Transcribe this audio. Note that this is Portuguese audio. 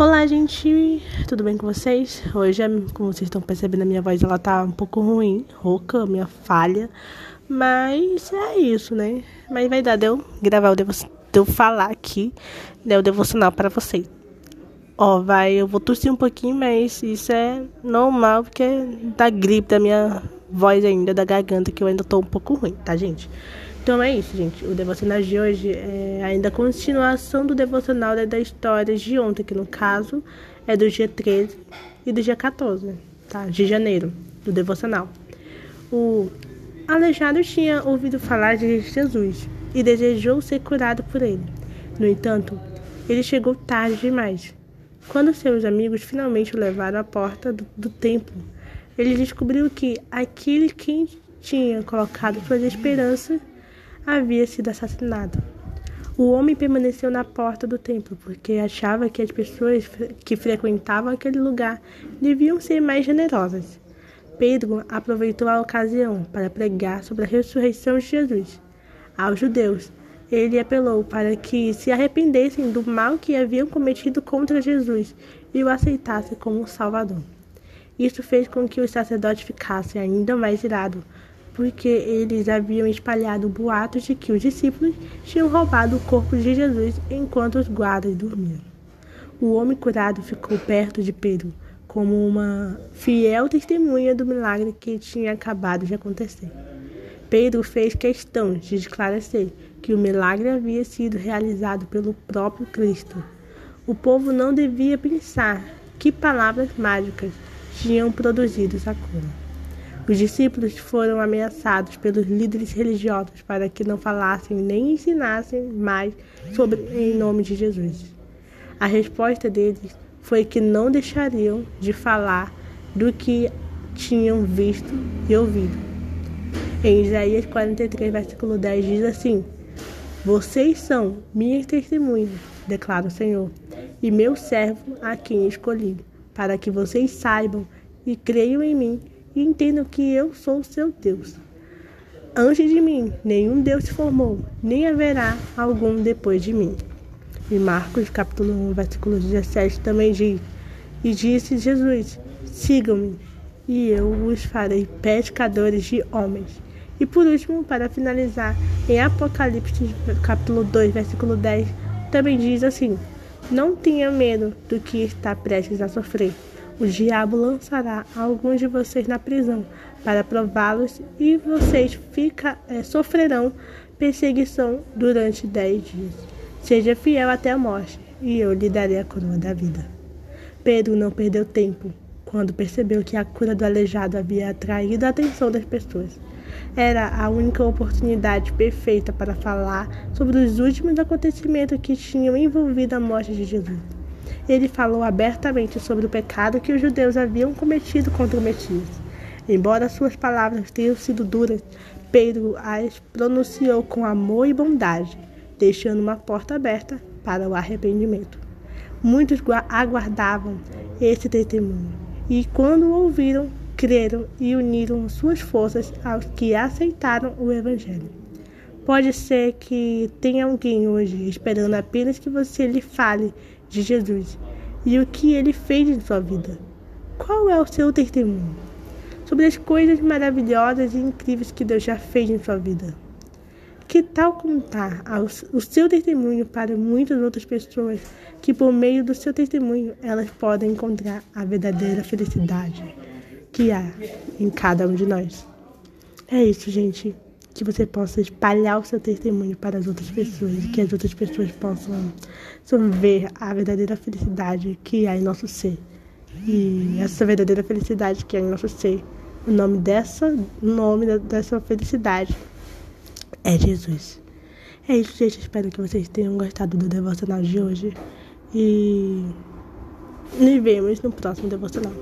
Olá, gente, tudo bem com vocês? Hoje, como vocês estão percebendo, a minha voz ela tá um pouco ruim, rouca, minha falha, mas é isso, né? Mas vai dar de eu gravar o devo, de eu falar aqui, né, o devocional para vocês. Ó, vai, eu vou tossir um pouquinho, mas isso é normal porque é da gripe, da minha voz ainda, da garganta, que eu ainda tô um pouco ruim, tá, gente? Então é isso, gente. O devocional de hoje é ainda a continuação do devocional da história de ontem, que no caso é do dia 13 e do dia 14, tá? De janeiro, do devocional. O aleijado tinha ouvido falar de Jesus e desejou ser curado por ele. No entanto, ele chegou tarde demais. Quando seus amigos finalmente o levaram à porta do, do templo, ele descobriu que aquele que tinha colocado suas esperanças havia sido assassinado. O homem permaneceu na porta do templo porque achava que as pessoas que frequentavam aquele lugar deviam ser mais generosas. Pedro aproveitou a ocasião para pregar sobre a ressurreição de Jesus. Aos judeus, ele apelou para que se arrependessem do mal que haviam cometido contra Jesus e o aceitassem como Salvador. Isso fez com que os sacerdotes ficassem ainda mais irados, porque eles haviam espalhado boatos de que os discípulos tinham roubado o corpo de Jesus enquanto os guardas dormiam. O homem curado ficou perto de Pedro, como uma fiel testemunha do milagre que tinha acabado de acontecer. Pedro fez questão de esclarecer que o milagre havia sido realizado pelo próprio Cristo. O povo não devia pensar que palavras mágicas tinham produzido essa cura. Os discípulos foram ameaçados pelos líderes religiosos para que não falassem nem ensinassem mais sobre em nome de Jesus. A resposta deles foi que não deixariam de falar do que tinham visto e ouvido. Em Isaías 43, versículo 10 diz assim: Vocês são minhas testemunhas, declara o Senhor, e meu servo a quem escolhi, para que vocês saibam e creiam em mim e entendam que eu sou seu Deus. Antes de mim, nenhum Deus se formou, nem haverá algum depois de mim. E Marcos, capítulo 1, versículo 17, também diz: E disse Jesus: Sigam-me, e eu os farei pescadores de homens. E por último, para finalizar, em Apocalipse, capítulo 2, versículo 10, também diz assim: Não tenha medo do que está prestes a sofrer o diabo lançará alguns de vocês na prisão para prová-los e vocês fica, é, sofrerão perseguição durante dez dias. Seja fiel até a morte e eu lhe darei a coroa da vida. Pedro não perdeu tempo quando percebeu que a cura do aleijado havia atraído a atenção das pessoas. Era a única oportunidade perfeita para falar sobre os últimos acontecimentos que tinham envolvido a morte de Jesus ele falou abertamente sobre o pecado que os judeus haviam cometido contra o Messias. Embora suas palavras tenham sido duras, Pedro as pronunciou com amor e bondade, deixando uma porta aberta para o arrependimento. Muitos aguardavam esse testemunho, e quando o ouviram, creram e uniram suas forças aos que aceitaram o Evangelho. Pode ser que tenha alguém hoje esperando apenas que você lhe fale de Jesus e o que ele fez em sua vida. Qual é o seu testemunho sobre as coisas maravilhosas e incríveis que Deus já fez em sua vida? Que tal contar o seu testemunho para muitas outras pessoas que, por meio do seu testemunho, elas podem encontrar a verdadeira felicidade que há em cada um de nós? É isso, gente que você possa espalhar o seu testemunho para as outras pessoas, que as outras pessoas possam, ver a verdadeira felicidade que há em nosso ser. E essa verdadeira felicidade que há em nosso ser, o nome dessa, o nome dessa felicidade é Jesus. É isso, gente. Espero que vocês tenham gostado do devocional de hoje. E nos vemos no próximo devocional.